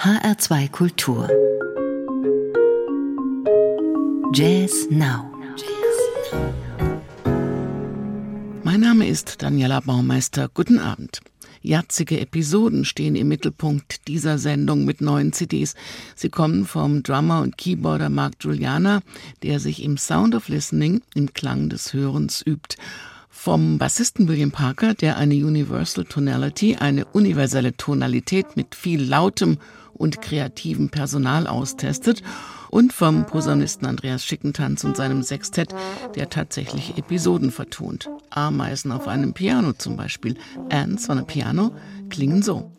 HR2 Kultur Jazz Now Mein Name ist Daniela Baumeister. Guten Abend. Jatzige Episoden stehen im Mittelpunkt dieser Sendung mit neuen CDs. Sie kommen vom Drummer und Keyboarder Mark Juliana, der sich im Sound of Listening, im Klang des Hörens übt vom Bassisten William Parker, der eine Universal Tonality, eine universelle Tonalität mit viel lautem und kreativem Personal austestet und vom Posaunisten Andreas Schickentanz und seinem Sextett, der tatsächlich Episoden vertont. Ameisen auf einem Piano zum Beispiel. Ants on a Piano klingen so.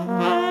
Mm-hmm.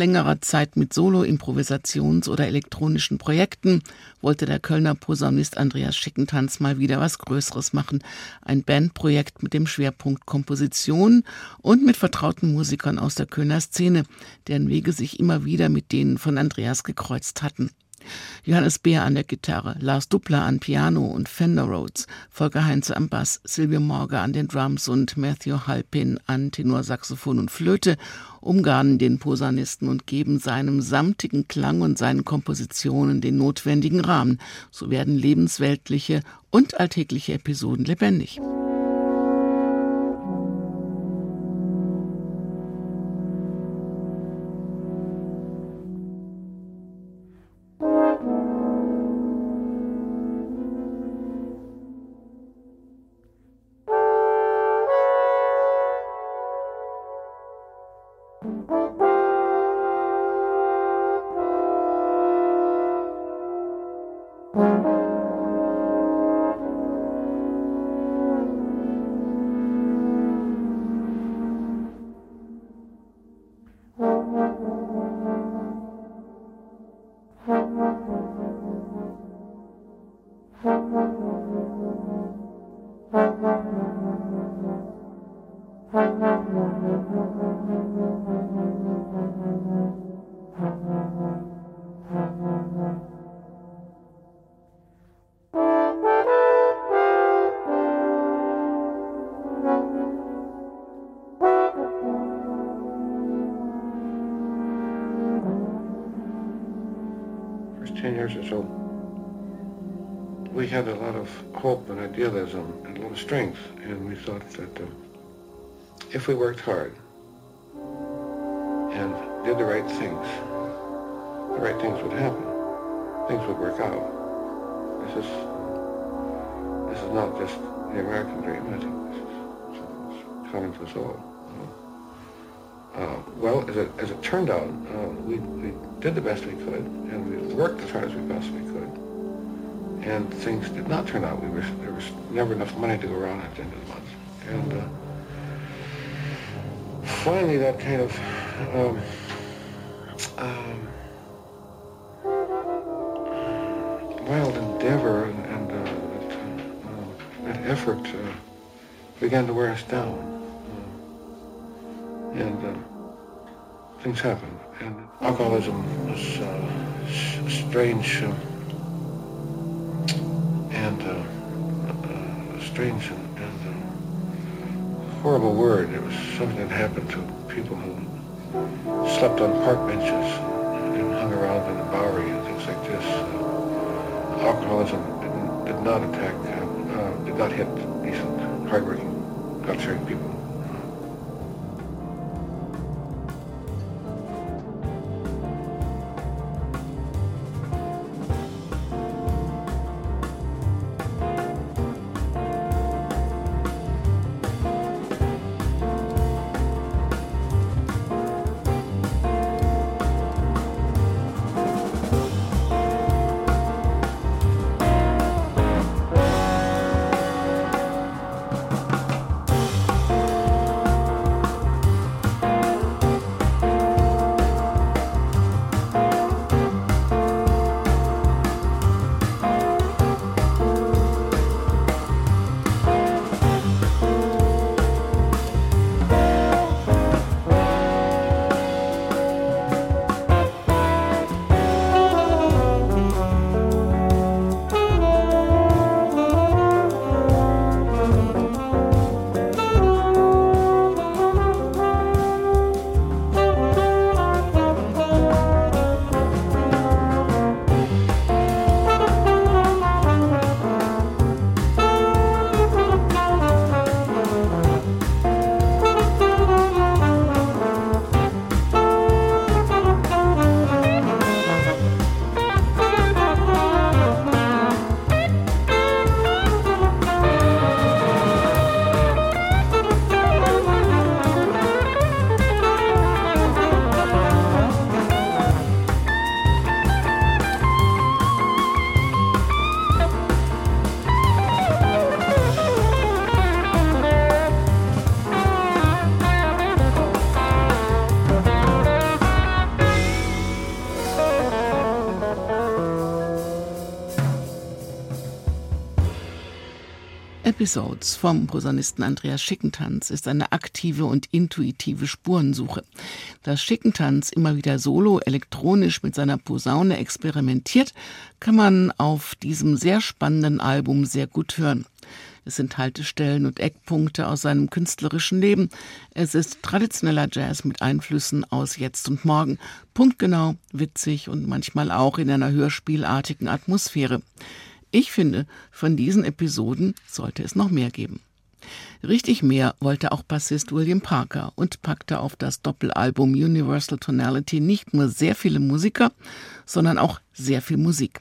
Längerer Zeit mit Solo-, Improvisations- oder elektronischen Projekten wollte der Kölner Posaunist Andreas Schickentanz mal wieder was Größeres machen. Ein Bandprojekt mit dem Schwerpunkt Komposition und mit vertrauten Musikern aus der Kölner Szene, deren Wege sich immer wieder mit denen von Andreas gekreuzt hatten. Johannes Beer an der Gitarre, Lars Dupler an Piano und Fender Rhodes, Volker Heinze am Bass, Silvio Morge an den Drums und Matthew Halpin an Tenorsaxophon und Flöte umgarnen den Posaunisten und geben seinem samtigen Klang und seinen Kompositionen den notwendigen Rahmen. So werden lebensweltliche und alltägliche Episoden lebendig. Years or so, we had a lot of hope and idealism and a lot of strength, and we thought that uh, if we worked hard and did the right things, the right things would happen. Things would work out. This is this is not just the American dream. I think this is something that's common to us all. Uh, well, as it, as it turned out, uh, we, we did the best we could, and we worked as hard as we possibly could. And things did not turn out. We were, there was never enough money to go around at the end of the month. And uh, finally, that kind of um, um, wild endeavor and, uh, that, uh, that, effort uh, began to wear us down. and uh, things happen. And alcoholism was uh, strange uh, and uh, strange and, and uh, horrible word. It was something that happened to people who slept on park benches and hung around in the Bowery and things like this. Uh, alcoholism did, not attack, uh, did not hit decent, hardworking, God-fearing people. Episodes vom Posaunisten Andreas Schickentanz ist eine aktive und intuitive Spurensuche. Dass Schickentanz immer wieder solo elektronisch mit seiner Posaune experimentiert, kann man auf diesem sehr spannenden Album sehr gut hören. Es sind Haltestellen und Eckpunkte aus seinem künstlerischen Leben. Es ist traditioneller Jazz mit Einflüssen aus Jetzt und Morgen. Punktgenau, witzig und manchmal auch in einer hörspielartigen Atmosphäre. Ich finde, von diesen Episoden sollte es noch mehr geben. Richtig mehr wollte auch Bassist William Parker und packte auf das Doppelalbum Universal Tonality nicht nur sehr viele Musiker, sondern auch sehr viel Musik.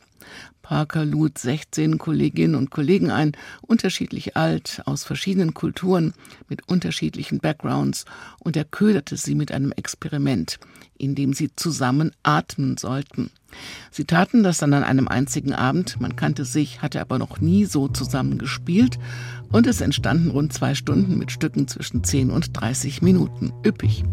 Parker lud 16 Kolleginnen und Kollegen ein, unterschiedlich alt, aus verschiedenen Kulturen, mit unterschiedlichen Backgrounds, und er köderte sie mit einem Experiment, in dem sie zusammen atmen sollten. Sie taten das dann an einem einzigen Abend, man kannte sich, hatte aber noch nie so zusammen gespielt, und es entstanden rund zwei Stunden mit Stücken zwischen 10 und 30 Minuten. Üppig.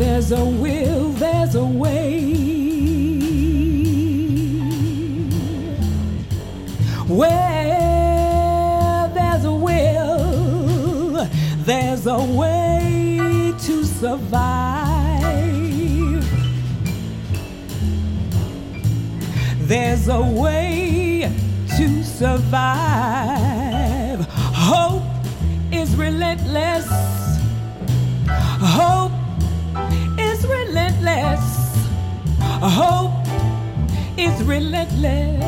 There's a will, there's a way. Where there's a will, there's a way to survive. There's a way to survive. Hope is relentless. Hope relentless. Hope is relentless.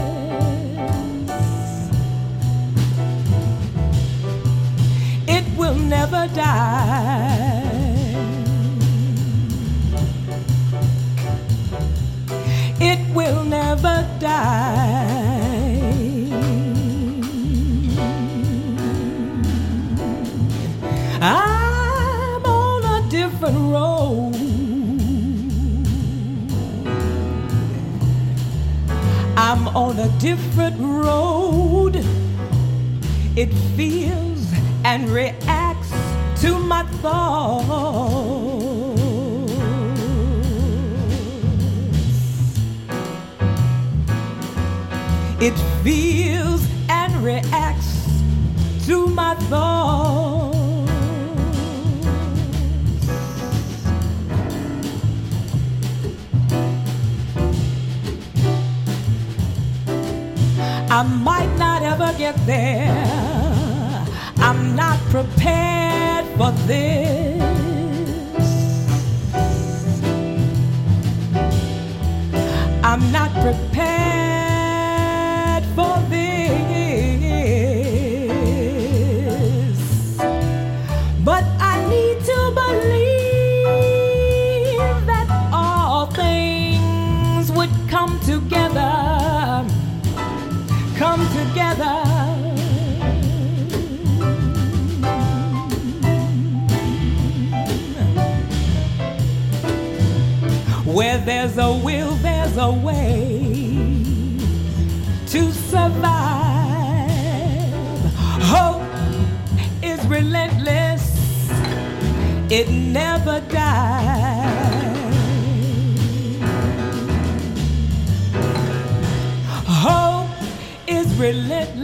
It will never die. It will never die. I'm on a different road. On a different road. It feels and reacts to my thoughts. It feels and reacts to my thoughts. I might not ever get there. I'm not prepared for this. I'm not prepared there's a will, there's a way to survive. Hope is relentless, it never dies. Hope is relentless,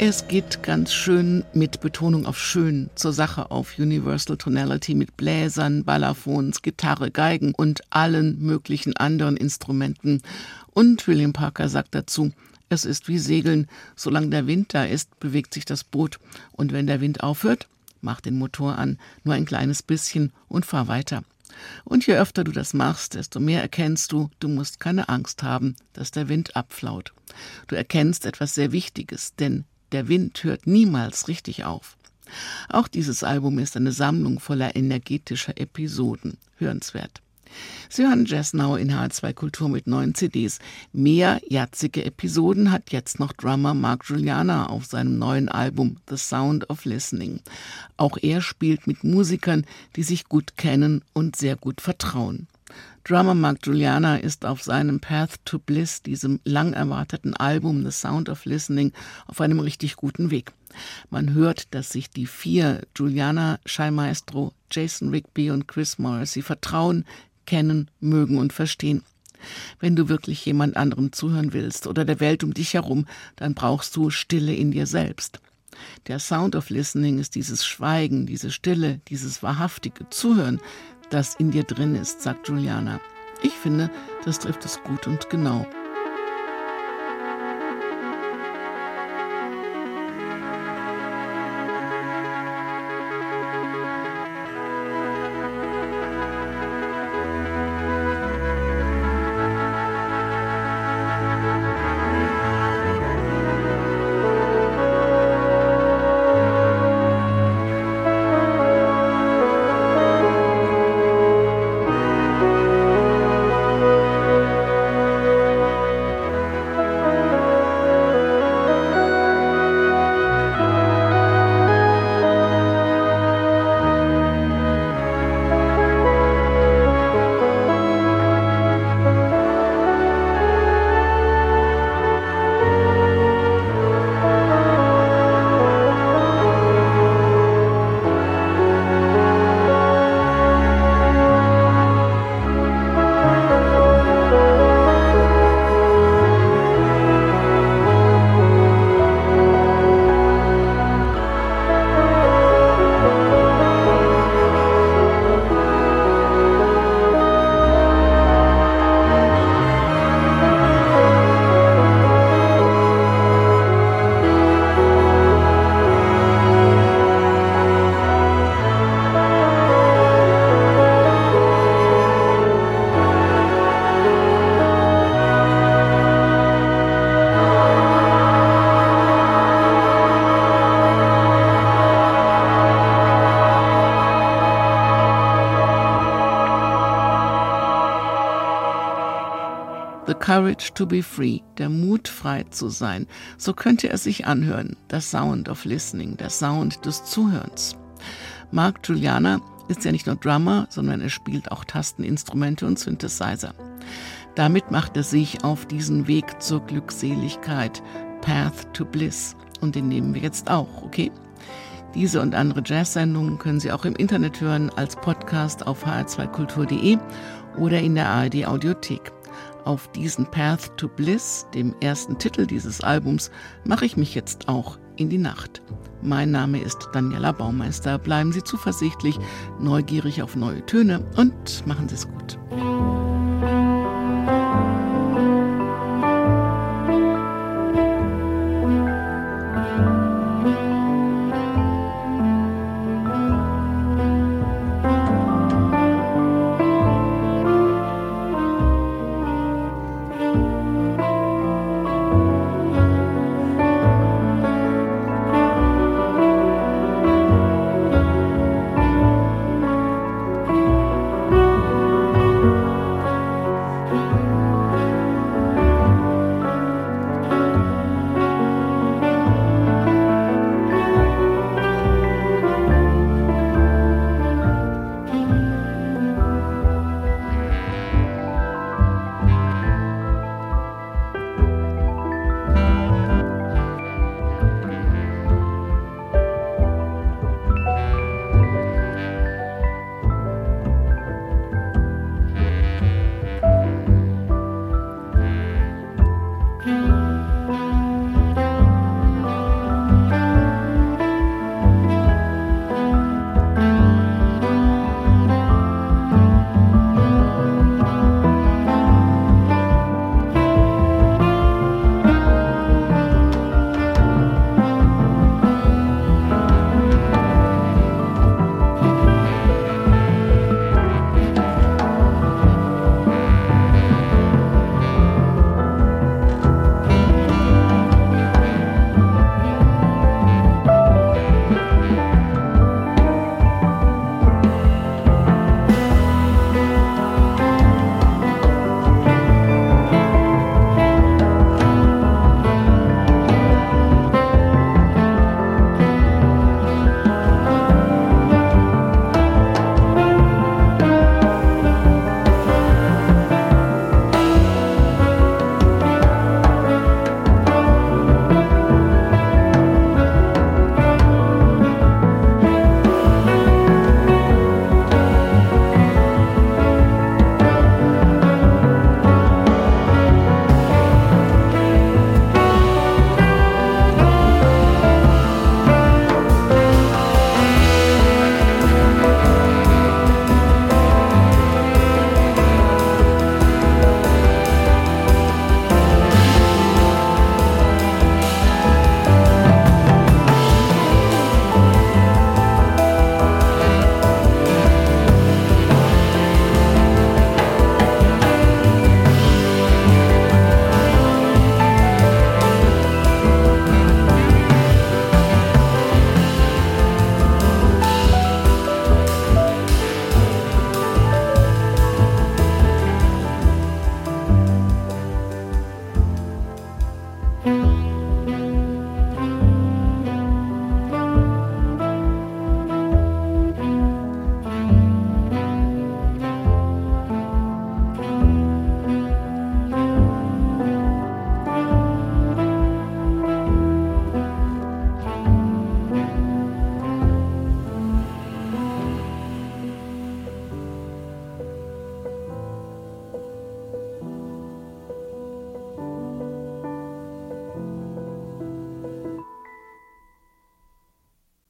Es geht ganz schön mit Betonung auf schön zur Sache auf Universal Tonality mit Bläsern, Balafons, Gitarre, Geigen und allen möglichen anderen Instrumenten. Und William Parker sagt dazu, es ist wie Segeln, solange der Wind da ist, bewegt sich das Boot, und wenn der Wind aufhört, mach den Motor an, nur ein kleines bisschen und fahr weiter. Und je öfter du das machst, desto mehr erkennst du, du musst keine Angst haben, dass der Wind abflaut. Du erkennst etwas sehr Wichtiges, denn der Wind hört niemals richtig auf. Auch dieses Album ist eine Sammlung voller energetischer Episoden. Hörenswert. Sie hören Jazz Now in H2 Kultur mit neuen CDs. Mehr jatzige Episoden hat jetzt noch Drummer Mark Juliana auf seinem neuen Album The Sound of Listening. Auch er spielt mit Musikern, die sich gut kennen und sehr gut vertrauen. Drummer Mark Juliana ist auf seinem Path to Bliss, diesem lang erwarteten Album The Sound of Listening, auf einem richtig guten Weg. Man hört, dass sich die vier Juliana Schallmaestro, Jason Rigby und Chris Morrissey vertrauen, kennen, mögen und verstehen. Wenn du wirklich jemand anderem zuhören willst oder der Welt um dich herum, dann brauchst du Stille in dir selbst. Der Sound of Listening ist dieses Schweigen, diese Stille, dieses wahrhaftige Zuhören, das in dir drin ist, sagt Juliana. Ich finde, das trifft es gut und genau. Courage to be free, der Mut frei zu sein. So könnte er sich anhören, der Sound of Listening, der Sound des Zuhörens. Mark Juliana ist ja nicht nur Drummer, sondern er spielt auch Tasteninstrumente und Synthesizer. Damit macht er sich auf diesen Weg zur Glückseligkeit, Path to Bliss. Und den nehmen wir jetzt auch, okay? Diese und andere Jazz-Sendungen können Sie auch im Internet hören als Podcast auf hr2kultur.de oder in der ARD Audiothek. Auf diesen Path to Bliss, dem ersten Titel dieses Albums, mache ich mich jetzt auch in die Nacht. Mein Name ist Daniela Baumeister. Bleiben Sie zuversichtlich, neugierig auf neue Töne und machen Sie es gut.